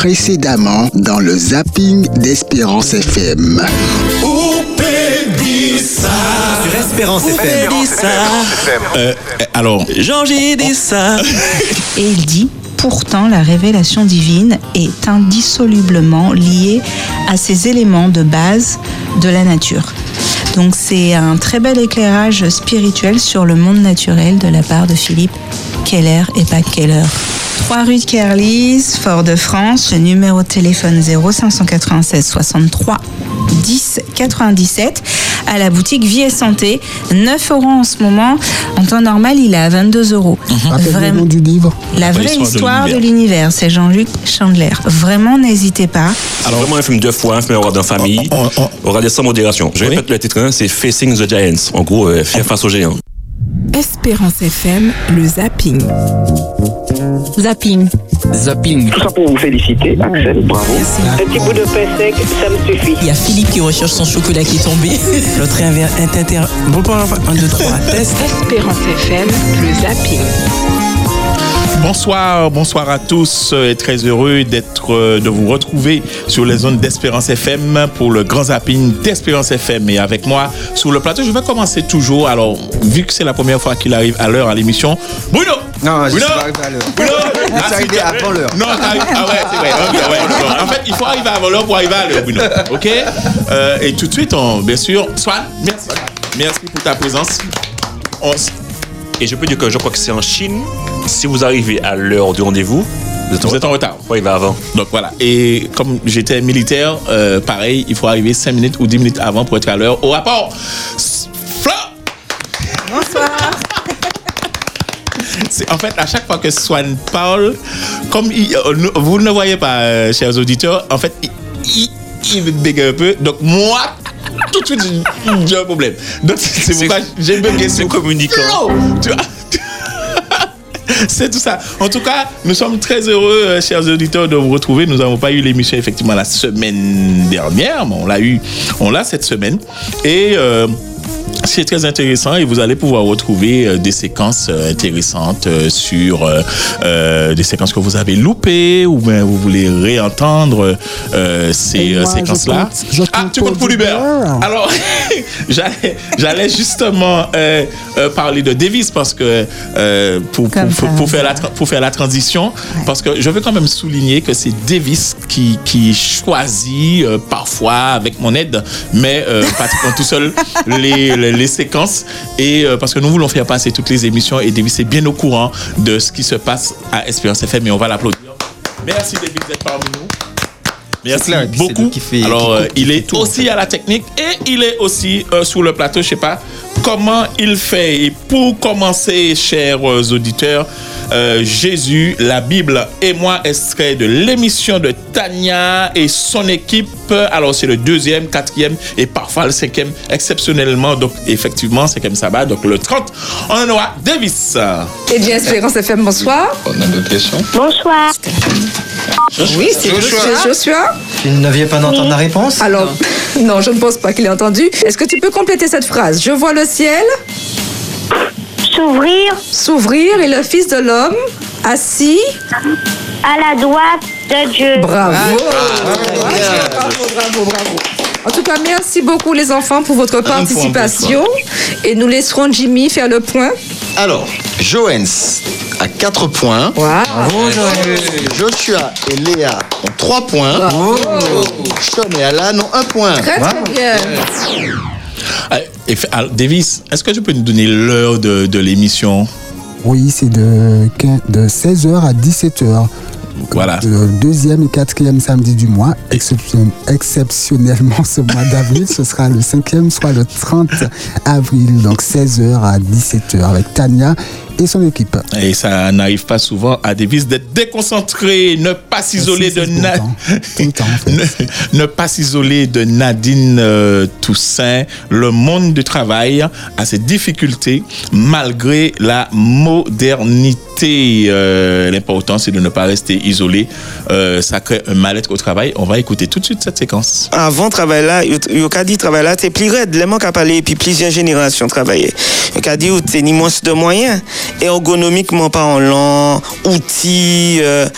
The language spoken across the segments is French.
précédemment dans le zapping d'Espérance FM. Sur Espérance FM. Euh, alors, Jean-J dit ça. Et il dit Pourtant, la révélation divine est indissolublement liée à ces éléments de base de la nature. Donc c'est un très bel éclairage spirituel sur le monde naturel de la part de Philippe Keller et pas Keller. 3 rue de Kerlis, Fort-de-France, le numéro de téléphone 0596 63 10 97 à la boutique Vie et Santé. 9 euros en ce moment. En temps normal, il est à 22 euros. Le Vraiment. du livre. La vraie histoire de l'univers, c'est Jean-Luc Chandler. Vraiment, n'hésitez pas. Alors, vraiment un film deux fois, un film en famille. on- on- On regarde sans modération. Je Oui. répète le titre, hein, c'est Facing the Giants. En gros, euh, faire face aux géants. Espérance FM, le zapping. Zapping. Zapping. Tout ça pour vous féliciter, Axel, bravo. Un petit bout de pain sec, ça me suffit. Il y a Philippe qui recherche son chocolat qui est tombé. L'autre inter... inter... Bon, bon, un, deux, trois, test. Espérance FM, le zapping. bonsoir, bonsoir à tous. Et très heureux d'être, euh, de vous retrouver sur les zones d'Espérance FM pour le grand zapping d'Espérance FM. Et avec moi sur le plateau, je vais commencer toujours. Alors, vu que c'est la première fois qu'il arrive à l'heure à l'émission, Bruno. Non, je Bruno suis pas arrivé à l'heure. Bruno Je suis arrivé avant l'heure. Non, t'arrives- ah ouais, c'est vrai. ouais. En fait, il faut arriver avant l'heure pour arriver à l'heure, Bruno. Ok Euh, Et tout de suite, on, bien sûr, Swan, merci. Merci pour ta présence. On Et je peux dire que je crois que c'est en Chine. Si vous arrivez à l'heure du rendez-vous, vous êtes en Vous êtes en retard. Ouais, il va avant. Donc voilà. Et comme j'étais militaire, euh, pareil, il faut arriver 5 minutes ou 10 minutes avant pour être à l'heure au rapport. S- Flo Bonsoir. C'est- En fait, à chaque fois que Swan parle, comme il- euh, vous ne voyez pas, euh, chers auditeurs, en fait, il, il, il bégaye un peu. Donc moi, tout de suite, j'ai- un problème. Donc c'est pourquoi j'ai bugué sur communicant. Tu vois C'est tout ça. En tout cas, nous sommes très heureux, euh, chers auditeurs, de vous retrouver. Nous n'avons pas eu l'émission effectivement la semaine dernière, mais on l'a eu, on l'a cette semaine. Et euh, c'est très intéressant et vous allez pouvoir retrouver euh, des séquences euh, intéressantes euh, sur euh, des séquences que vous avez loupées ou bien vous voulez réentendre euh, ces séquences-là. Ah, tu comptes pour l'Uber. Alors, j'allais, justement euh, parler de Davis parce que pour, pour, Comme pour- par pour faire la, hasard. tra- pour faire la transition, parce que je veux quand même souligner que c'est Davis qui, qui choisit parfois avec mon aide, mais pratiquement tout seul les, les, les séquences et euh, parce que nous voulons faire passer toutes les émissions et Davis est bien au courant de ce qui se passe à Espérance FM et on va l'applaudir. Merci d'être parmi nous. Merci clair, beaucoup. lui qui fait- Alors, qui coupe, qui il est tout, en aussi à la technique et il est aussi euh, sur le plateau. Je sais pas comment il fait. Et pour commencer, chers euh, auditeurs, euh, Jésus, la Bible et moi, extrait de l'émission de Tania et son équipe. Alors, c'est le deuxième, quatrième et parfois le cinquième, exceptionnellement. Donc, effectivement, c'est comme ça va. Donc, le 30, on en aura Davis. Eh bien, Espérance FM, bonsoir. On a d'autres questions? Bonsoir. Oui, c'est Joshua. Joshua. Tu ne viens pas d'entendre la réponse? Alors, non, je ne pense pas qu'il ait entendu. Est-ce que tu peux compléter cette phrase? Je vois le ciel S'ouvrir s'ouvrir et le Fils de l'homme assis. à la droite de Dieu. Bravo. Bravo, bravo, bravo. En tout cas, merci beaucoup les enfants pour votre participation. Et nous laisserons Jimmy faire le point. Alors, Joens a 4 points. Wow. Joshua et Léa ont 3 points. Sean et Alan ont 1 point. Très, très bien. Fait- alors, Davis, est-ce que tu peux nous donner l'heure de, de l'émission? Oui, c'est de, 15 de 16h à 17h. Voilà. Le deuxième et quatrième samedi du mois. Exception- exceptionnellement, ce mois d'avril, ce sera le cinquième, soit le 30 avril. Donc 16h à 17h avec Tania et son équipe. Et ça n'arrive pas souvent à Davis d'être déconcentré, ne pas s'isoler de Na- temps. Temps, en fait. ne, ne pas s'isoler de Nadine euh, Toussaint. Le monde du travail a ses difficultés malgré la modernité. euh, l'importance c'est de ne pas rester isolé. Euh, ça crée un mal-être au travail. On va écouter tout de suite cette séquence. Avant travail là, yo ka dit travail là, c'est plus raide, les manques à parler, puis plusieurs générations travailler. Yo ka dit t'es ni moins de moyens, ergonomiquement parlant, outils, euh,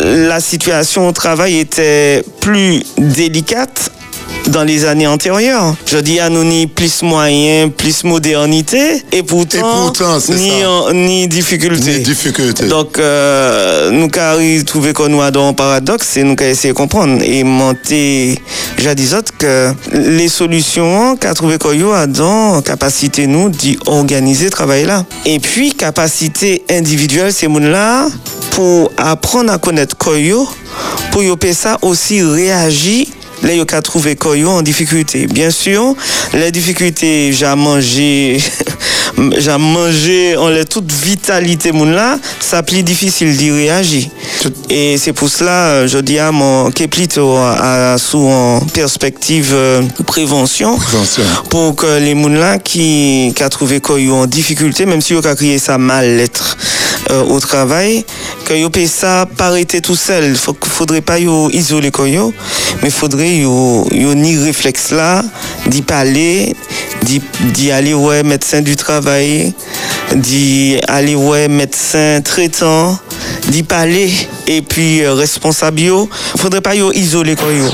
la situation au travail était plus délicate dans les années antérieures. Je dis à nous ni plus moyens, plus modernité, et pourtant, Et pourtant, c'est ni, ça. en- ni difficulté. Ni difficulté. Donc, euh, nous avons trouvé qu'on nous a dans un paradoxe et nous avons essayé de comprendre. Et monter, j'ai dit autres que les solutions qu'a trouvé qu'on a dans capacité nous d'organiser le travail là. Et puis, capacité individuelle, c'est mon là pour apprendre à connaître Koyo, pour y ça aussi réagir Là, il a trouvé Koyo en difficulté. Bien sûr, les difficultés, j'ai mangé, j'ai mangé, on l'a toute vitalité, moun là, ça plus difficile d'y réagir. Et c'est pour cela, euh, je dis à mon, plutôt à, à- sous en perspective euh, prévention, pour que les moun là qui, qui a trouvé Koyo en difficulté, même si on a crié ça mal-être euh, au travail, que yo paye ça pas arrêter tout seul. Faudrait pas yo isoler Koyo, mais faudrait yo, yo ni réflexe là, d'y parler, d'y aller ouais médecin du travail, d'y aller ouais médecin traitant, d'y parler et puis euh, responsable yo. Faudrait pas yo isoler Koyo.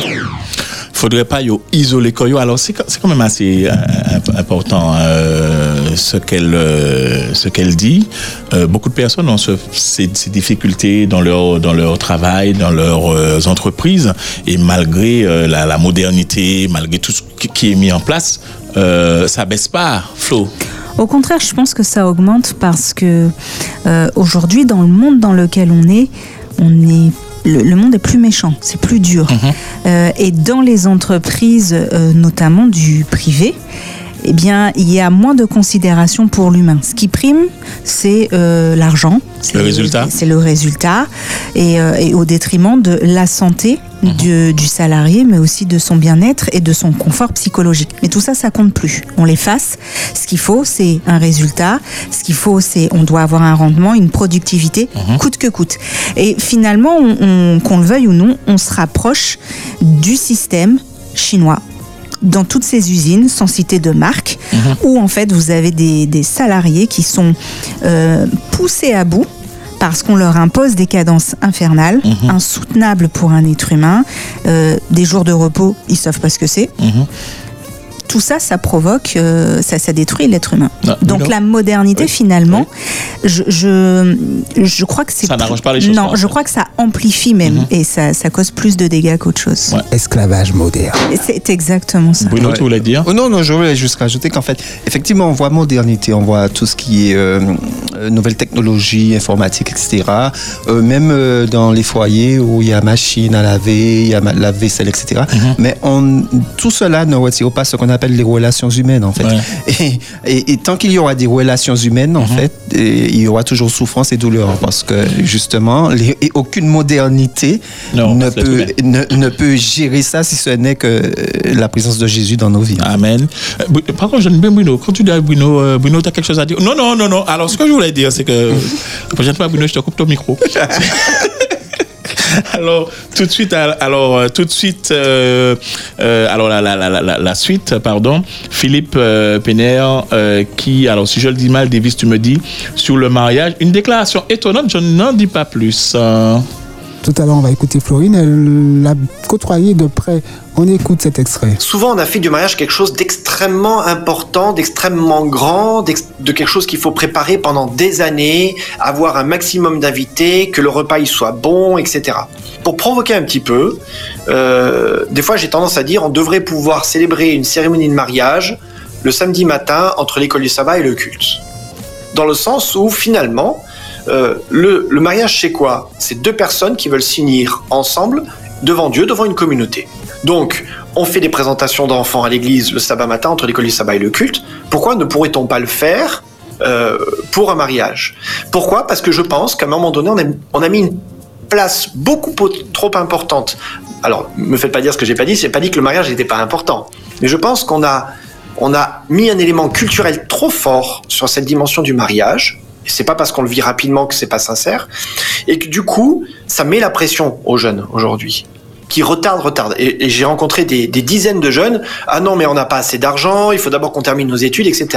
Faudrait pas yo isoler Koyo. Alors c'est quand- même assez euh, imp- important euh, ce qu'elle euh, ce qu'elle dit. Beaucoup de personnes ont ce- ces, difficultés dans leur dans leur travail, dans leurs entreprises et malgré la, la modernité, malgré tout ce qui- est mis en place, ça baisse pas, Flo. Au contraire, je pense que ça augmente parce que aujourd'hui, dans le monde dans lequel on est, on est le, le monde est plus méchant, c'est plus dur. Euh, et dans les entreprises, euh, notamment du privé, eh bien, il y a moins de considération pour l'humain. Ce qui prime, c'est euh, l'argent. c'est Le résultat. C'est le résultat. Et, euh, et au détriment de la santé du, du salarié, mais aussi de son bien-être et de son confort psychologique. Mais tout ça, ça compte plus. On l'efface. Ce qu'il faut, c'est un résultat. Ce qu'il faut, c'est on doit avoir un rendement, une productivité, coûte que coûte. Et finalement, on- on- qu'on le veuille ou non, on se rapproche du système chinois dans toutes ces usines, sans citer de marque, où en fait vous avez des, des salariés qui sont euh, poussés à bout parce qu'on leur impose des cadences infernales, insoutenables pour un être humain, euh, des jours de repos, ils savent pas ce que c'est. Tout ça, ça provoque, euh, ça, ça détruit l'être humain. Ah, Donc la modernité, finalement, je, je, je crois que c'est... Ça plus- n'arrange pas les choses, Non, je crois que ça amplifie même, et ça, ça cause plus de dégâts qu'autre chose. Esclavage moderne. Et C'est exactement ça. Bruno, tu voulais dire Oh Non, non, je voulais juste rajouter qu'en fait, effectivement, on voit modernité, on voit tout ce qui est euh, euh, nouvelles technologies, informatique, etc. Euh, même euh, dans les foyers où il y a machine à laver, il y a ma- lave-vaisselle, etc. Mais on, tout cela ne retire pas ce qu'on appelle les relations humaines, en fait. Et, et- et tant qu'il y aura des relations humaines, en fait, et il y aura toujours souffrance et douleur. Parce que, justement, les- et aucune modernité ne, peut, ne, ne peut gérer ça si ce n'est que euh, la présence de Jésus dans nos vies. Amen. Euh, Par contre, bien Bruno. Quand tu dis à Bruno, euh, Bruno, tu as quelque chose à dire? Non, non, non, non. Alors, ce que je voulais dire, c'est que la prochaine fois, Bruno, je te coupe ton micro. alors, tout de suite, alors, euh, tout de suite, euh, euh, alors, la, suite, pardon, Philippe euh, qui, alors, si je le dis mal, Davis, tu me dis, sur le mariage, une déclaration étonnante, je n'en dis pas plus. Tout à l'heure, on va écouter Florine. Elle l'a côtoyé de près. On écoute cet extrait. Souvent, on a fait du mariage quelque chose d'extrêmement important, d'extrêmement grand, de quelque chose qu'il faut préparer pendant des années, avoir un maximum d'invités, que le repas il soit bon, etc. Pour provoquer un petit peu, euh, des fois j'ai tendance à dire on devrait pouvoir célébrer une cérémonie de mariage le samedi matin entre l'école du sabbat et le culte. Dans le sens où finalement, euh, le, mariage c'est quoi? C'est deux personnes qui veulent s'unir ensemble devant Dieu, devant une communauté. Donc, on fait des présentations d'enfants à l'église le sabbat matin entre l'école du sabbat et le culte. Pourquoi ne pourrait-on pas le faire euh, pour un mariage? Pourquoi? Parce que je pense qu'à un moment donné, on a, mis une place beaucoup trop importante. Alors, me faites pas dire ce que j'ai pas dit. J'ai pas dit que le mariage n'était pas important, mais je pense qu'on a on a mis un élément culturel trop fort sur cette dimension du mariage C'est pas parce qu'on le vit rapidement que c'est pas sincère. Et que du coup, ça met la pression aux jeunes aujourd'hui qui retardent, retardent. Et, et j'ai rencontré des, des dizaines de jeunes. Ah non, mais on n'a pas assez d'argent. Il faut d'abord qu'on termine nos études, etc.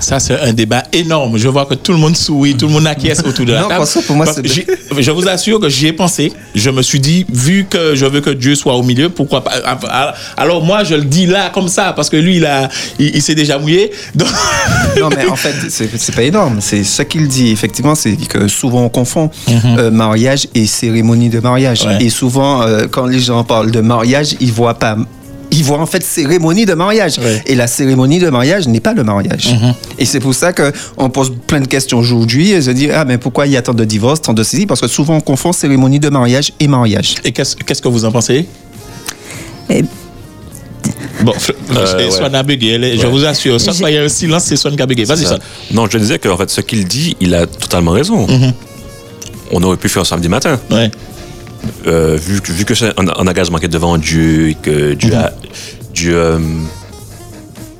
Ça, c'est un débat énorme. Je vois que tout le monde sourit, tout le monde acquiesce autour de la Non, table. ça, pour moi, Je vous assure que j'y ai pensé. Je me suis dit, vu que je veux que Dieu soit au milieu, pourquoi pas. Alors moi, je le dis là, comme ça, parce que lui, il, a, il, il s'est déjà mouillé. Donc... Non, mais en fait, c'est pas énorme. C'est ce qu'il dit. Effectivement, c'est que souvent on confond euh, mariage et cérémonie de mariage. Et souvent, euh, quand les gens parlent de mariage, ils voient pas. Ils voient en fait cérémonie de mariage. Et la cérémonie de mariage n'est pas le mariage. Et c'est pour ça qu'on pose plein de questions aujourd'hui et se dit Ah, mais pourquoi il y a tant de divorces, tant de ceci? Parce que souvent on confond cérémonie de mariage et mariage. Et qu'est-ce qu'est-ce que vous en pensez? Bon, Euh, ouais. Swan a bugué, elle est- je Ouais. vous assure. Soit il y a un silence, c'est Swan qui a bugué. Vas-y, Ça. Swan. Non, je disais que en fait, ce qu'il dit, il a totalement raison. Mhm. On aurait pu faire samedi matin. Ouais. Euh, vu, que- vu que c'est un, un engagement qui est devant Dieu et que Dieu a. Dieu. euh,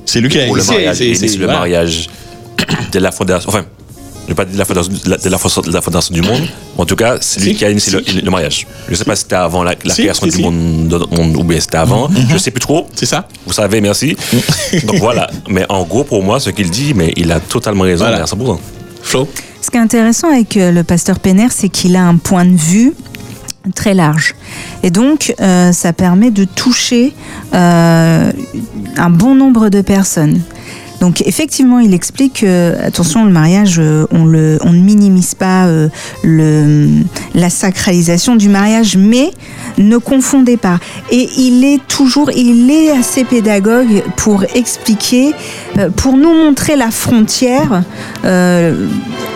c'est lui qui a initié, le voilà. mariage de la fondation. Enfin, je ne vais pas dire de la fondation, de la, de la fondation- de la fondation du monde. mais En tout cas, c'est lui Si, qui a initié si. le, le mariage. Je ne sais pas si c'était avant la, la Si, création du monde, de notre monde ou bien c'était avant. Mhm. Je ne sais plus trop. C'est ça. Vous savez, merci. Donc voilà. Mais en gros, pour moi, ce qu'il dit, mais il a totalement raison Voilà. à 100%. Flo Ce qui est intéressant avec euh, le pasteur Penner, c'est qu'il a un point de vue très large. Et donc, euh, ça permet de toucher euh, un bon nombre de personnes. Donc effectivement, il explique que attention, le mariage, euh, on ne minimise pas la sacralisation du mariage, mais ne confondez pas. Et il est toujours, il est assez pédagogue pour expliquer, pour nous montrer la frontière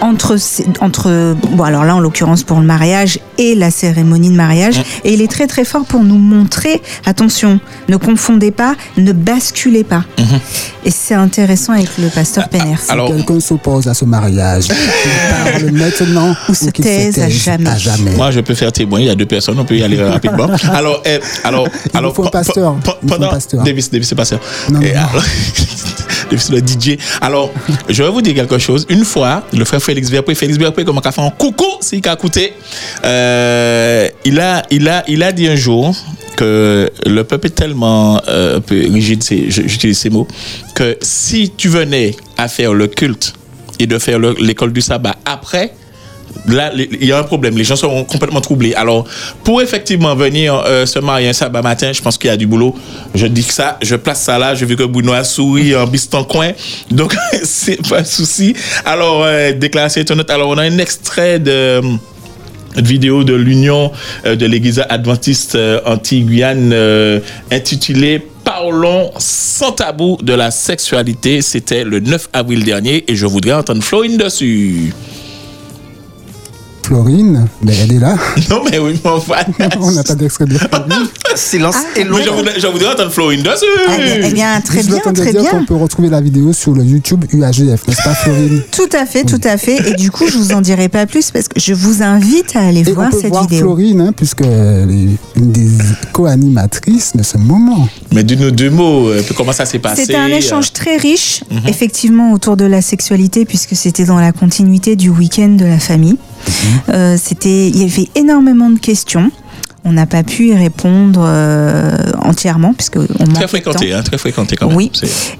entre, entre, bon alors là en l'occurrence pour le mariage et la cérémonie de mariage. Et il est très très fort pour nous montrer, attention, ne confondez pas, ne basculez pas. Et c'est intéressant avec le pasteur Penner. Si quelqu'un s'oppose à ce mariage, il parle maintenant ou se taise à jamais. À jamais. Moi, je peux faire témoin. Il y a deux personnes, on peut y aller rapidement. Alors, eh, alors, alors, faut un pasteur. pe- Il faut un pendant, pasteur. Davis, Davis, c'est pasteur. Non, alors- c'est le DJ. Alors, je vais vous dire quelque chose. Une fois, le frère Félix Verpé, Félix Verpé, comme on a fait un coucou, s'il a écouté, euh, il a, il a, il a dit un jour que le peuple est tellement euh, un peu rigide, j'utilise ces mots, que si tu venais à faire le culte et de faire le- l'école du sabbat après, là, il y a un problème. Les gens seront complètement troublés. Alors, pour effectivement venir euh, se marier un sabbat matin, je pense qu'il y a du boulot. Je dis que ça, je place ça là. J'ai vu que Bruno a souri en biston coin. Donc, c'est pas un souci. Alors, euh, déclaration étonnante. Alors, on a un extrait de une vidéo de l'Union euh, de l'Église adventiste euh, anti-Guyane euh, intitulée Parlons sans tabou de la sexualité. C'était le 9 avril dernier et je voudrais entendre Florine dessus. Florine, ben elle est là. Non, mais oui, mon fan. On n'a pas d'extrait de Florine. Silence et Mais je voudrais, entendre Florine dessus. Eh bien, très Je bien, très dire bien. qu'on peut retrouver la vidéo sur le YouTube UAGF, n'est-ce pas Florine Tout à fait, tout à fait. Et du coup, je vous en dirai pas plus parce que je vous invite à aller Et voir on peut cette voir vidéo. Florine, hein, puisque une des co-animatrices de ce moment. Mais dis-nous deux mots, euh, comment ça s'est passé C'était un échange très riche, Mhm. effectivement, autour de la sexualité, puisque c'était dans la continuité du week-end de la famille. Euh, c'était, il y avait énormément de questions. On n'a pas pu y répondre euh, entièrement, puisque on Très fréquenté, hein, très fréquenté quand même. Oui.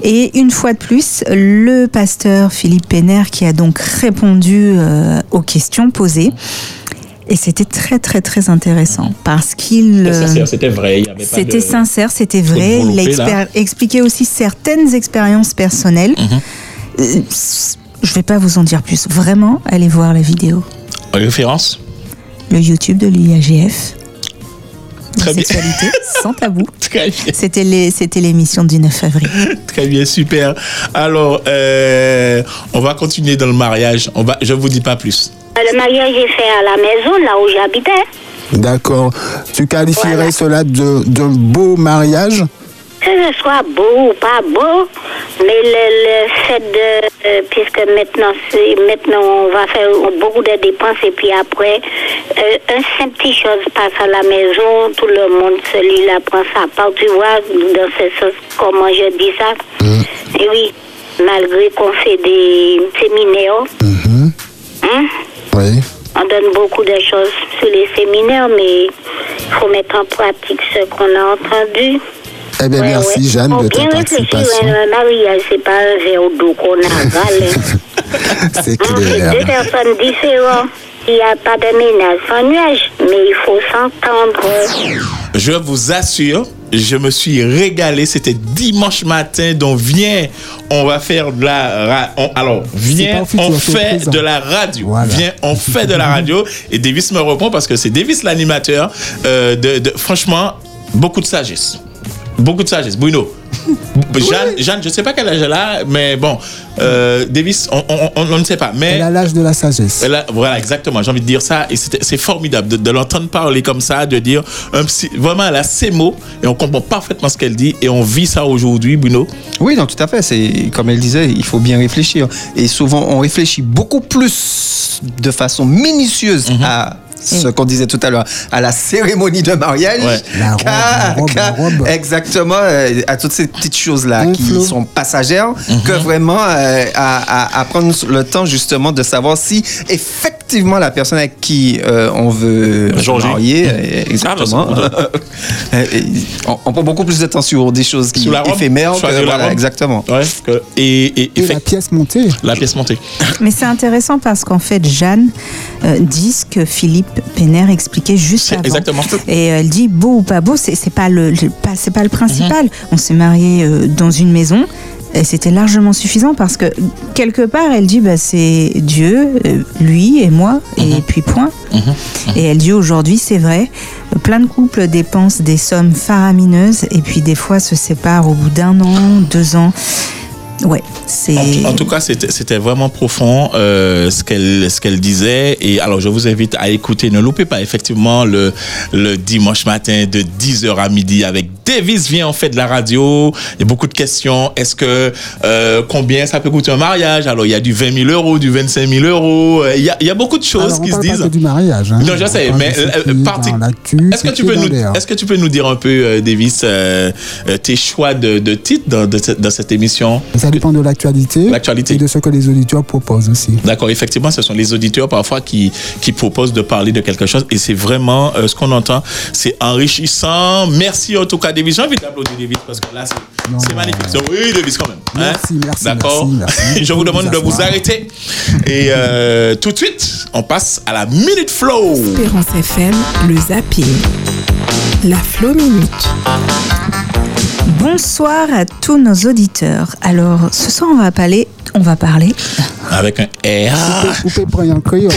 Et une fois de plus, le pasteur Philippe Penner qui a donc répondu euh, aux questions posées. Et c'était très très très intéressant parce qu'il C'était sincère, c'était vrai. c'était de- sincère, c'était vrai. Il a expliqué aussi certaines expériences personnelles. Mhm. Euh, Je vais pas vous en dire plus. Vraiment, allez voir la vidéo. Référence Le YouTube de l'IAGF. Très bien. Sexualité sans tabou. Très bien. C'était les- c'était l'émission du 9 avril. Très bien, super. Alors, euh, on va continuer dans le mariage. On va, je vous dis pas plus. Le mariage est fait à la maison, là où j'habitais. D'accord. Tu qualifierais cela de, de beau mariage? Que ce soit beau ou pas beau, mais le, le fait de. euh, puisque maintenant, c'est- maintenant, on va faire beaucoup de dépenses et puis après, euh, un simple petit chose passe à la maison, tout le monde, celui-là prend sa part, tu vois, dans ce sens, comment je dis ça? Et oui. malgré qu'on fait des séminaires. Mhm. Hein? Oui. On donne beaucoup de choses sur les séminaires, mais il faut mettre en pratique ce qu'on a entendu. Eh bien, Ouais, merci ouais. Jeanne de ta participation. ouais, un mariage, c'est pas un verre d'eau qu'on avale. C'est clair. deux personnes différentes. Il n'y a pas de ménage sans nuage, mais il faut s'entendre. Je vous assure, je me suis régalé. C'était dimanche matin, donc viens, on va faire de la. ra- on- alors, viens, futur, on fait présent. de la radio. Voilà. Viens, on fait de la radio. Et Davis me répond parce que c'est Davis l'animateur. euh, de, de- franchement, beaucoup de sagesse. Beaucoup de sagesse. Bruno. Jeanne, Jeanne, je ne sais pas quel âge elle a, mais bon, euh, Davis, on, on- on- on ne sait pas. Mais Elle a l'âge de la sagesse. elle a- voilà, exactement. J'ai envie de dire ça. Et c'est formidable de, de l'entendre parler comme ça, de dire un psy- vraiment, elle a ses mots et on comprend parfaitement ce qu'elle dit et on vit ça aujourd'hui, Bruno. Oui, non, tout à fait. C'est comme elle disait, il faut bien réfléchir. Et souvent, on réfléchit beaucoup plus de façon minutieuse Mhm. à ce qu'on disait tout à l'heure, à la cérémonie de mariage, Ouais. La robe, qu'à- la robe, la qu'à- robe. exactement euh, à toutes ces petites choses là Un qui sont passagères, Mhm. que vraiment euh, à, à- à prendre le temps justement de savoir si effectivement la personne avec qui euh, on veut se Georgie. marier, Mhm. euh, exactement, Ah, euh, on, on prend beaucoup plus de temps sur des choses qui robe, éphémères que la voilà, exactement. Ouais. que- et, et, Et fait- la pièce montée. la pièce montée. Mais c'est intéressant parce qu'en fait, Jeanne euh, dit ce que Philippe Pénère expliquait juste avant. exactement. Et elle dit beau ou pas beau, c'est pas le, le- pas, c'est pas le principal. Mhm. On s'est marié euh, dans une maison. Et c'était largement suffisant parce que quelque part, elle dit bah, c'est Dieu, euh, lui et moi, Mhm. et puis point. Et elle dit aujourd'hui, c'est vrai, plein de couples dépensent des sommes faramineuses et puis des fois se séparent au bout d'un an, deux ans. Ouais, c'est. En, en tout cas, c'était c'était vraiment profond euh, ce qu'elle ce qu'elle disait. Et alors, je vous invite à écouter. Ne loupez pas effectivement le le dimanche matin de 10h à midi avec Davis vient en fait de la radio. Il y a beaucoup de questions. Est-ce que euh, combien ça peut coûter un mariage? Alors, il y a du 20 000 euros, du 25 000 euros. Il y a, il y a beaucoup de choses Alors, on qui se disent. pas que du mariage. hein. Non, je sais, mais euh, parti- Est-ce que tu peux nous, est-ce que tu peux nous dire un peu, euh, Davis, tes choix de, de titres dans, de cette- dans cette émission? Ça dépend de l'actualité. L'actualité. Et de ce que les auditeurs proposent aussi. D'accord, effectivement, ce sont les auditeurs parfois qui, qui proposent de parler de quelque chose et c'est vraiment euh, ce qu'on entend, c'est enrichissant. Merci en tout cas, Davis. J'ai envie d'applaudir Davis parce que là, c'est magnifique. Oui, Davis, quand même. hein? Merci, merci, D'accord. Je vous demande de vous arrêter. Et euh, tout de suite, on passe à la Minute Flow. Espérance FM, le zapping. La Flow Minute. Bonsoir à tous nos auditeurs. Alors, ce soir, on va parler. On va parler. Avec un R. Vous pouvez prendre un crayon.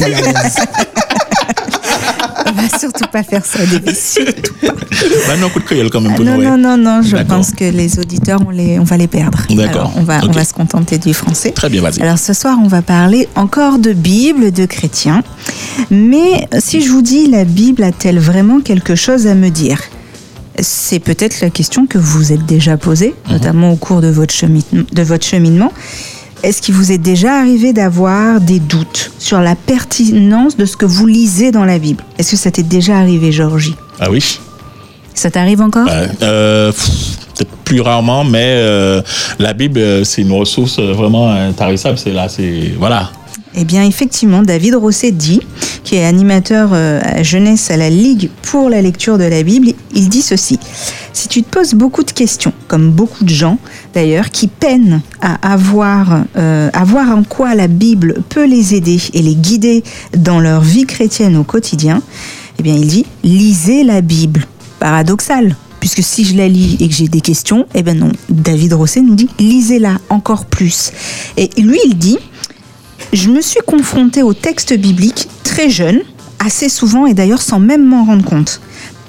l'aise. On va surtout pas faire ça, David. Surtout pas. Bah non, coup de créole quand même pour Non, non, non, non. Je pense que les auditeurs, on, les, on va les perdre. D'accord. On va, on va se contenter du français. Très bien, vas-y. Alors ce soir, on va parler encore de Bible, de chrétiens. Mais si je vous dis la Bible a-t-elle vraiment quelque chose à me dire? C'est peut-être la question que vous vous êtes déjà posée, Mhm. notamment au cours de votre, de votre cheminement. Est-ce qu'il vous est déjà arrivé d'avoir des doutes sur la pertinence de ce que vous lisez dans la Bible? Est-ce que ça t'est déjà arrivé, Georgie? Ah oui. Ça t'arrive encore? Euh, pff, Peut-être plus rarement, mais euh, la Bible, euh, c'est une ressource euh, vraiment intarissable. C'est là, c'est voilà. Eh bien, effectivement, David Rosset dit, qui est animateur euh, jeunesse à la Ligue pour la lecture de la Bible, il dit ceci. Si tu te poses beaucoup de questions, comme beaucoup de gens d'ailleurs, qui peinent à avoir, euh, à voir en quoi la Bible peut les aider et les guider dans leur vie chrétienne au quotidien, eh bien, il dit, lisez la Bible. Paradoxal, puisque si je la lis et que j'ai des questions, eh ben non, David Rosset nous dit, lisez-la encore plus. Et lui, il dit, je me suis confrontée au texte biblique très jeune, assez souvent et d'ailleurs sans même m'en rendre compte.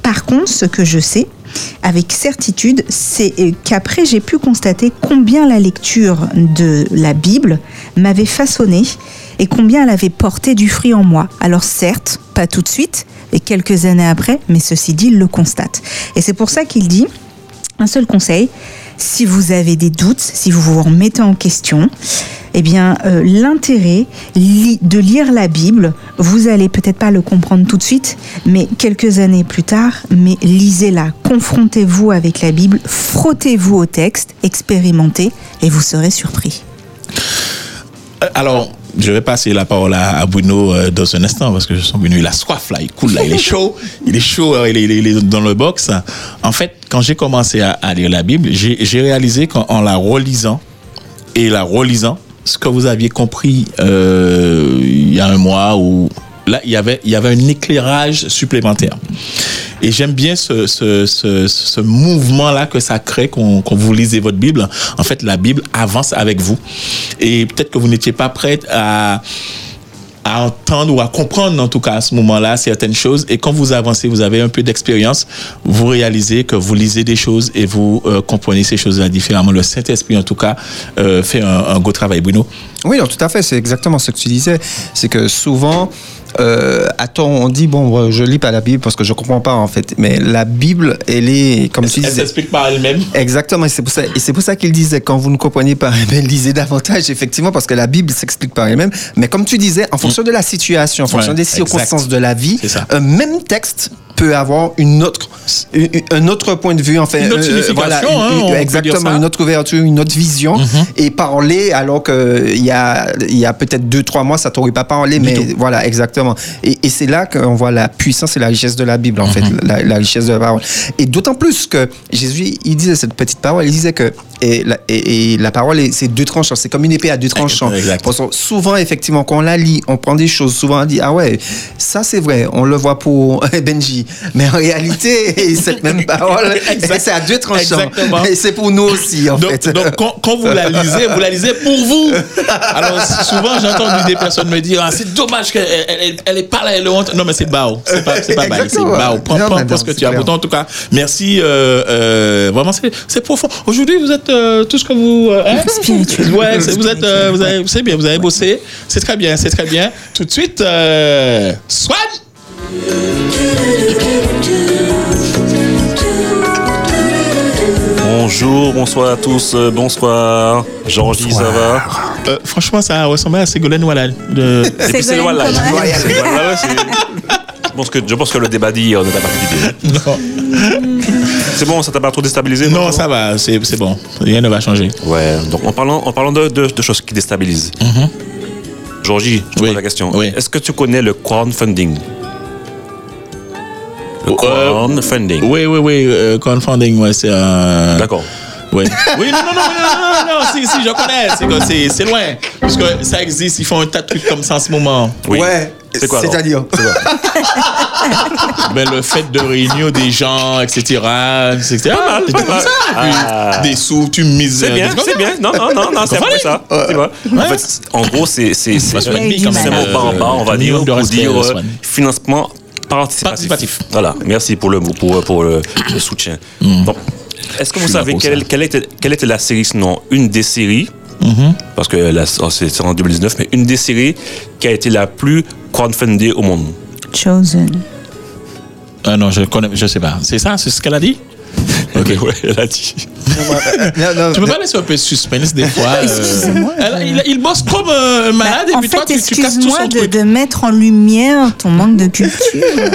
Par contre, ce que je sais avec certitude, c'est euh, qu'après j'ai pu constater combien la lecture de la Bible m'avait façonné et combien elle avait porté du fruit en moi. Alors certes, pas tout de suite, et quelques années après, mais ceci dit, il le constate. Et c'est pour ça qu'il dit, un seul conseil, si vous avez des doutes, si vous vous remettez en question, eh bien, euh, l'intérêt li- de lire la Bible, vous allez peut-être pas le comprendre tout de suite, mais quelques années plus tard, mais lisez-la, confrontez-vous avec la Bible, frottez-vous au texte, expérimentez, et vous serez surpris. Euh, Alors, je vais passer la parole à, Bruno euh, dans un instant parce que je sens Bruno, il a soif là, il coule là, il est chaud, il est chaud, euh, il est, dans le box. En fait, quand j'ai commencé à, lire la Bible, j'ai réalisé qu'en en la relisant et la relisant, ce que vous aviez compris euh, il y a un mois ou là, il y avait, il y avait un éclairage supplémentaire. Et j'aime bien ce, ce, ce, mouvement-là que ça crée quand, vous lisez votre Bible. En fait, la Bible avance avec vous. Et peut-être que vous n'étiez pas prête à, à entendre ou à comprendre, en tout cas, à ce moment-là, certaines choses. Et quand vous avancez, vous avez un peu d'expérience, vous réalisez que vous lisez des choses et vous euh, comprenez ces choses-là différemment. Le Saint-Esprit, en tout cas, euh, fait un, un beau travail. Bruno? Oui, tout à fait. C'est exactement ce que tu disais. C'est que souvent, euh, attends, on dit bon, euh, je lis pas la Bible parce que je comprends pas en fait. Mais la Bible, elle est, comme tu Elle disais, s'explique par elle-même. Exactement, et c'est pour ça, et c'est pour ça qu'il disait quand vous ne comprenez pas, eh bien, lisez davantage, effectivement, parce que la Bible s'explique par elle-même. Mais comme tu disais, en fonction de la situation, en fonction Ouais, des circonstances exact. de la vie, un même texte peut avoir une autre, un autre point de vue, en fait, Une autre signification, voilà, hein, une- dire exactement, une autre ouverture, une autre vision, et parler alors que il y a, y a peut-être deux, trois mois, ça t'aurait pas parlé, mais voilà, exactement. Et, et c'est là qu'on voit la puissance et la richesse de la Bible, en fait, la, la richesse de la parole. Et d'autant plus que Jésus, il disait cette petite parole, il disait que et la, et, et la parole, est- c'est deux tranchants, c'est comme une épée à deux tranchants. Souvent, effectivement, quand on la lit, on prend des choses, souvent on dit, ah ouais, ça c'est vrai, on le voit pour Benji. Mais en réalité, cette même parole, c'est à deux tranchants. Exactement. Et c'est pour nous aussi, en donc, fait. donc, quand, quand vous la lisez, vous la lisez pour vous. Alors, souvent, j'ai entendu des personnes me dire ah, c'est dommage qu'elle elle, elle- elle est pas là, elle est honte. Non, mais c'est bao. C'est pas, c'est pas bail, c'est bao. Prends, ce que tu as. en tout cas, merci. euh, euh, vraiment, c'est profond. Aujourd'hui, vous êtes euh, tout ce que vous. euh, hein? Spirituel. Ouais, c'est- vous êtes. euh, vous avez, c'est bien, vous avez bossé. C'est très bien, c'est très bien. Tout de suite, euh, Swan! Bonjour, bonsoir à tous, euh, bonsoir. Georgie, ça va? Euh, franchement, ça ressemblait à Ségolène Wallal. De... Depuis c'est Pense que, je pense que le débat d'hier ne t'a pas fait du bien. C'est bon, ça t'a pas trop déstabilisé Non, ça va, c'est, c'est bon. Rien ne va changer. Ouais, donc en parlant, en parlant de, de- de choses qui déstabilisent. Georgie, je te pose la question. Est-ce que tu connais le crowdfunding Le crowdfunding. Oui, oui, oui, euh, crowdfunding, ouais, c'est un. D'accord. Oui. oui, non, non, non, non, non, non, si, si, je connais. C'est, que c'est, c'est loin. Parce que ça existe, ils font un tas de trucs comme ça en ce moment. Oui. Ouais. C'est quoi, C'est-à-dire Ben, le fait de réunir des gens, etc. etc. Pas mal, Des pas Ah. Des sous, tu mises. C'est euh, bien, c'est bien. Non, non, non, non, c'est après ça. Vois. En fait, en gros, c'est c'est c'est c'est mot bas en bas, on va euh, dire, pour dire euh, financement participatif. Voilà. Merci pour le pour pour le, le soutien. Donc, est-ce que vous savez pour quelle, ça. quelle était quelle était la série, sinon une des séries, Mhm. parce que là, c'est en 2019, mais une des séries qui a été la plus crowdfundée au monde. Chosen. Ah non, je connais, je sais pas. C'est ça, c'est ce qu'elle a dit? Ok, ouais, elle a dit. tu peux pas laisser un peu de suspense des fois. euh, Excusez-moi. elle- il, il bosse comme un malade et en puis toi, fait, tu, tu casses tout excuse-moi son de, truc. de mettre en lumière ton manque de culture.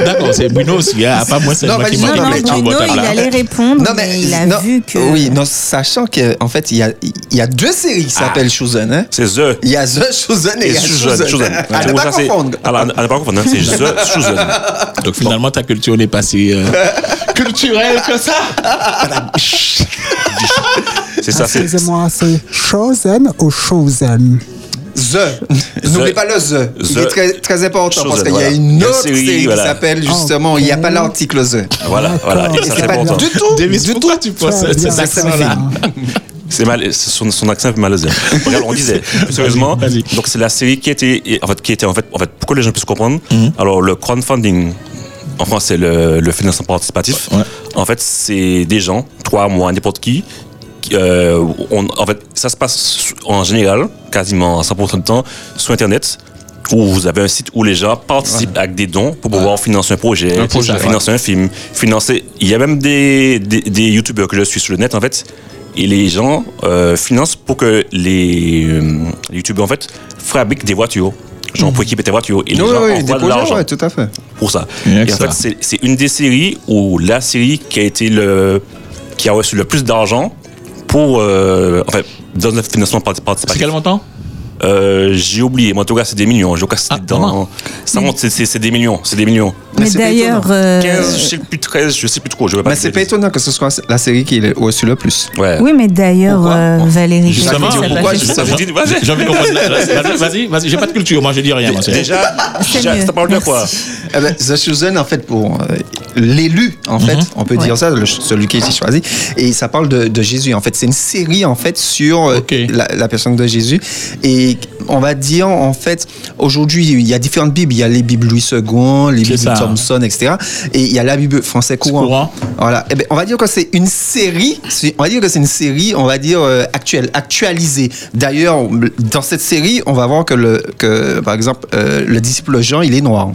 D'accord, c'est Bruno aussi. Hein. À part moi, c'est Non, moi qui manque non, de mais culture. Bruno, Bon, il allait répondre, Non, mais, mais il a non, vu que. Oui, non, sachant qu'en fait, il y a, il y a deux séries qui s'appellent Chosen. Hein? C'est The. Il y a The Chosen et il y a Chosen. À ne pour pas confondre. Alors, à ne pas confondre, hein, c'est The Chosen. Donc finalement, ta culture n'est pas si euh, culturelle que ça. C'est ça, c'est. Excusez-moi, c'est Chosen ou Chosen? The. N'oublie pas le The. Il The. est très, très important Chosen, parce qu'il y a une Il autre série, série, voilà. qui s'appelle justement, il n'y a pas l'article The. Voilà, voilà, et C'est pas important. du tout. Davis, pourquoi tu penses cet accent-là C'est mal, son, son accent est un peu malaisé. Regarde, on disait, sérieusement, donc c'est la série qui était, en fait, qui était en fait, en fait, pour que les gens puissent comprendre. Alors le crowdfunding, en France c'est le, le financement participatif. Ouais. En fait, c'est des gens, toi, moi, n'importe qui. qui, euh, on, en fait, ça se passe en général, quasiment à 100% du temps, sur Internet. Où vous avez un site où les gens participent avec des dons pour pouvoir financer un projet, Un projet, financer un film, financer. Il y a même des, des, des youtubeurs que je suis sur le net en fait et les gens euh, financent pour que les, euh, les youtubeurs en fait fabriquent des voitures. Genre pour équiper tes voitures. Et les Oui, gens oui, envoient de l'argent ouais, tout à fait. pour ça. Et en ça. fait, c'est- une des séries où la série qui a été le qui a reçu le plus d'argent pour euh, en fait dans le financement parti- participatif. C'est quel montant? Euh, J'ai oublié, mais en tout cas c'est des millions. Je crois que dans. Ça monte, c'est- des millions, c'est des millions. Mais d'ailleurs, euh, 15, je sais plus 13, je sais plus trop. Je Mais c'est pas étonnant que ce soit la série qui est reçue le plus. Ouais. Oui, mais d'ailleurs, euh, Valérie Justement, Pécresse, pourquoi j'ai envie de comprendre. Vas-y, Vas-y, j'ai pas de culture, moi je dis rien. Déjà, ça parle de quoi Eh ben, The Chosen, en fait, pour euh, l'élu, en fait, on peut Ouais. dire ça, le- celui qui a été choisi. Et ça parle de, de Jésus. En fait, c'est une série, en fait, sur euh, la, la personne de Jésus. Et on va dire, en fait, aujourd'hui, il y a différentes Bibles. Il y a les Bibles Louis II, les Bibles ça. Thompson, etc. Et il y a la Bible français courant. Courant. Voilà. Eh ben, on va dire que c'est une série. On va dire que c'est une série, on va dire euh, actuelle, actualisée. D'ailleurs, dans cette série, on va voir que le, que par exemple, euh, le disciple Jean, il est noir.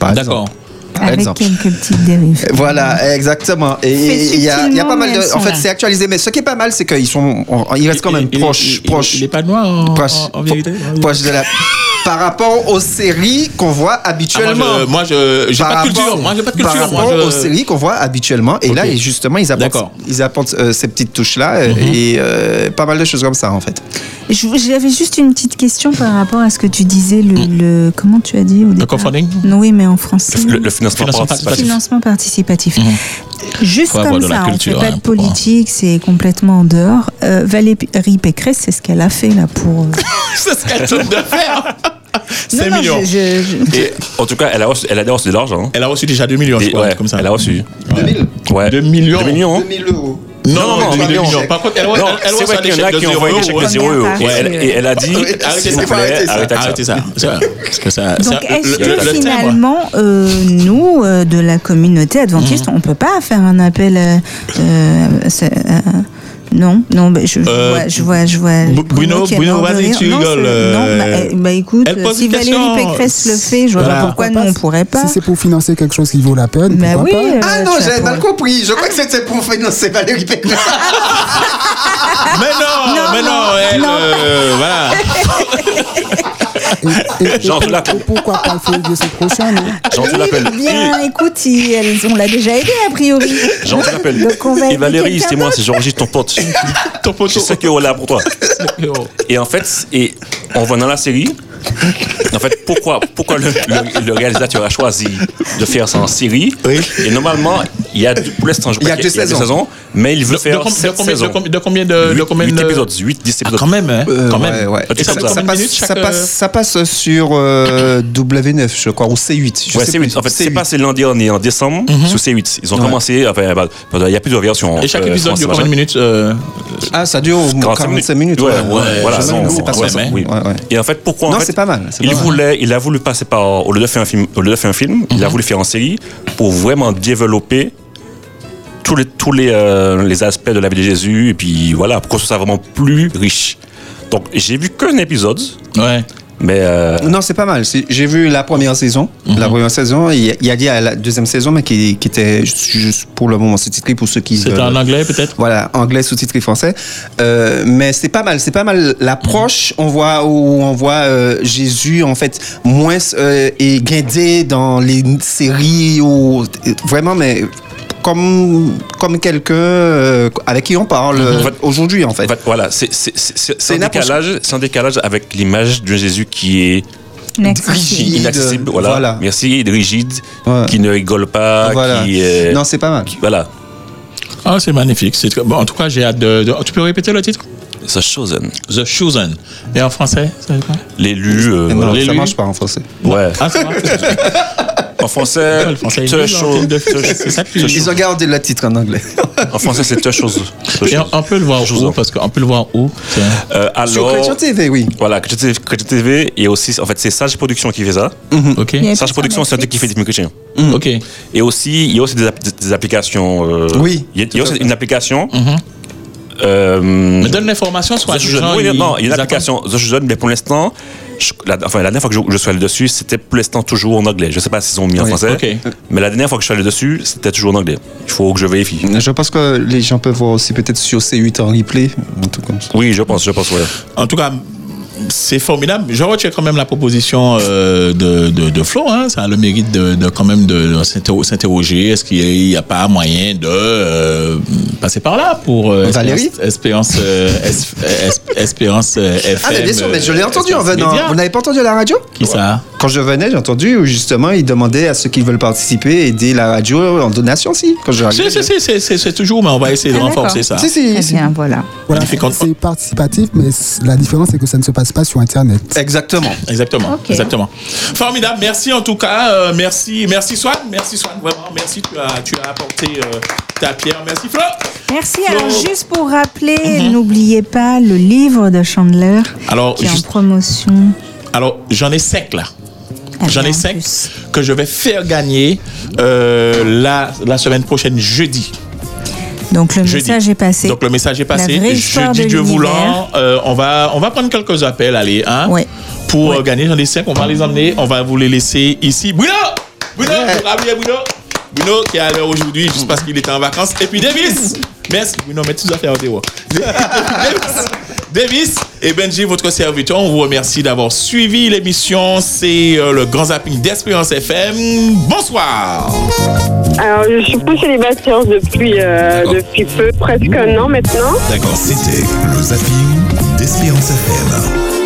D'accord. Par Avec exemple. quelques petites dérives. Voilà, exactement. Et il y, a il y a pas mal de. En fait, c'est actualisé, mais ce qui est pas mal, c'est qu'ils sont. on- Ils restent quand même proches. il- proches. Il est pas noir en, proches, en- en vérité proches de la. Par rapport aux séries qu'on voit habituellement. Ah, moi, je- j'ai Par pas de culture. rapport- Moi, j'ai pas de Par. Moi, rapport je- aux séries qu'on voit habituellement. Et là, justement, ils apportent, ils apportent euh, ces petites touches-là euh, Mhm. et euh, pas mal de choses comme ça, en fait. J'avais juste une petite question par rapport à ce que tu disais, le, le- comment tu as dit au Le crowdfunding? Non, Oui, mais en français. Le, le financement Financement participatif. Financement participatif. Juste Faut avoir comme ça, on culture, fait pas hein, de politique, c'est complètement en dehors. Euh, Valérie Pécresse, c'est ce qu'elle a fait là pour. euh, C'est ce qu'elle tente de faire. 5 non, millions. je- je- je- Et en tout cas, elle a reçu, elle a reçu de l'argent. hein. Elle a reçu déjà 2 millions, je crois, ouais, comme ça. Elle a reçu. 2000 Ouais. 2 millions. 2 millions. hein. 2000 euros. Non, Non, non, non, 2 non, millions. non. Par contre, elle Non, elle- elle c'est vrai un qu'il y en chèque a de qui 0 envoient des chèques de euros. 0 euros. Et Ouais. elle, et elle a dit, Arrêtez, s'il plaît, arrêtez ça. arrêtez ça. Arrêtez ça. C'est vrai. Parce que ça- Donc, est-ce que finalement, euh, nous, euh, de la communauté adventiste, Mhm. on peut pas faire un appel Non, non, bah, je, je Euh, vois, je vois, je vois. Bruno, Bruno vas-y, tu Non, rigoles, Non, euh, bah, eh, bah, écoute, si Valérie. Pécresse le fait, je vois Voilà. pas pourquoi nous on pourrait pas. Si c'est pour financer quelque chose qui vaut la peine, Bah pourquoi oui. pas euh, Ah non, j'avais mal compris. Je crois que c'était pour financer Valérie Pécresse. Mais non, Non, mais non, non, elle, non. euh, voilà. Et, et- Jean, tu et- l'appelles. pourquoi pas le février ce prochain, non Jean, tu l'appelles. bien, écoute, il- elles- on l'a déjà aidé a priori. Jean, tu l'appelles. Et Valérie, c'est moi, c'est Georgie, ton pote. Ton poteau. J'ai 5 euros là pour toi. Et en fait, et on voit dans la série, en fait, pourquoi, pourquoi le, le- le réalisateur a choisi de faire ça en série? Et normalement, il y a, pour l'instant, je Il y a crois deux qu'il y a saisons. mais il veut De- faire de com- de 7 combien- de saisons. combien- de combien de- de 8, combien de- épisodes, 8, 10 Ah, épisodes. quand même, hein, Euh, quand même. ouais. Ça passe, minutes ça chaque, passe- ça passe sur euh, W9, je crois, ou C8. Je Ouais, sais c'est plus. 8. En fait, c'est C8. passé l'an dernier, en décembre, sur C8. Ils ont Ouais. commencé, enfin, bah, il y a plusieurs versions. Et chaque euh, épisode dure combien de machin. minutes euh, Ah, ça dure 45 45 minutes. Ouais, voilà, c'est pas ouais, 60. oui. Ouais, ouais. Et en fait, pourquoi Non, c'est pas mal. c'est il pas mal. voulait, il a voulu passer par, au lieu de faire un film, au lieu de faire un film, il a voulu faire en série pour vraiment développer tous les, tous les, euh, les aspects de la vie de Jésus et puis voilà, pour que ce soit vraiment plus riche. Donc, j'ai vu qu'un épisode, Ouais. Mais euh, Non, c'est pas mal. J'ai vu la première saison. Mhm. La première saison, il y a- y la deuxième saison, mais qui, qui était juste- pour le moment sous-titré pour ceux qui. C'était en anglais, peut-être? Voilà, anglais sous-titré français. Euh, mais c'est pas mal, c'est pas mal. L'approche, on voit où on voit euh, Jésus en fait moins et dans les séries ou vraiment, mais comme comme quelqu'un euh, avec qui on parle euh, En fait- aujourd'hui en fait. voilà, c'est un, décalage, c'est un décalage avec l'image d'un Jésus qui est Inaccessible. inaccessible, voilà. Voilà. Merci, rigide, Ouais. qui ne rigole pas, Voilà. qui est. Non, c'est pas mal. Voilà. Ah, c'est magnifique. C'est très- Bon, en tout cas, j'ai hâte de, de- Tu peux répéter le titre? The Chosen. The Chosen. Et en français ça veut dire quoi? L'élu. euh, non, ça marche pas en français. Ouais. Ah, ça va En français, français en The dis. Ils ont gardé le titre en anglais. En français, c'est Chose. On, peut le voir où? Parce qu'on peut le voir où? Euh, Sur alors, Chrétien TV, oui. voilà, Chrétien TV, et aussi, en fait, c'est Sage Production qui fait ça. Ok. A Sage Production, sur c'est un truc qui fait des films chrétiens. Ok. Et aussi, il y a aussi des, app- des applications. euh, Oui, Il y a, il y a aussi une application Mhm. Euh, Mais donne l'information, The Chosen, oui, non, il y a une application The Chosen, mais pour l'instant, la, enfin, la dernière fois que je, je suis allé dessus, c'était pour l'instant toujours en anglais. Je sais pas s'ils ont mis en français, mais la dernière fois que je suis allé dessus, c'était toujours en anglais. Il faut que je vérifie. Je pense que les gens peuvent voir aussi peut-être sur C8 en replay, truc comme ça. Oui, je pense, je pense, ouais. En tout cas, c'est formidable. Je retiens quand même la proposition euh, de, de, de Flo. Hein. Ça a le mérite de, de quand même de, de s'inter- s'interroger. Est-ce qu'il n'y a pas moyen de euh, passer par là pour euh, Espérance, Espérance, euh, Es- Es- Espérance euh, FM Ah, mais bien sûr, mais je l'ai entendu en venant. Média. Vous n'avez pas entendu à la radio? Qui ça? Quand je venais, j'ai entendu où justement ils demandaient à ceux qui veulent participer aider la radio en donation aussi. Quand je Si, si, si, c'est- toujours, mais on va essayer de Ah, renforcer ça. Si, si, Eh si. bien, voilà. Voilà, c'est participatif, mais la différence, c'est que ça ne se passe pas sur Internet. Exactement. Exactement. Exactement. Formidable. Merci en tout cas. Euh, merci, merci Swan. Merci Swan. Vraiment, merci. Tu as, tu as apporté euh, ta pierre. Merci Flo. Merci. Flo. Alors, juste pour rappeler, n'oubliez pas le livre de Chandler Alors, qui est en promotion. Alors, j'en ai cinq là. Ah, J'en ai cinq plus. que je vais faire gagner euh, la, la semaine prochaine, jeudi. Donc, le Jeudi. message est passé. Donc le message est passé. La vraie histoire Jeudi, de Dieu voulant, euh, on, va, on va prendre quelques appels, allez, hein, Ouais. pour euh, gagner. J'en ai cinq, on va les emmener, on va vous les laisser ici. Bruno Bruno, Bruno Bruno qui est à l'heure aujourd'hui juste parce qu'il était en vacances. Et puis Davis Merci Bruno, toutes les affaires en dehors. Davis Davis et Benji, votre serviteur, on vous remercie d'avoir suivi l'émission. C'est euh, le grand zapping d'Espérance FM. Bonsoir Alors, je suis pas célibataire depuis, euh, depuis peu, presque un an maintenant. D'accord. C'était le zapping d'Espérance FM.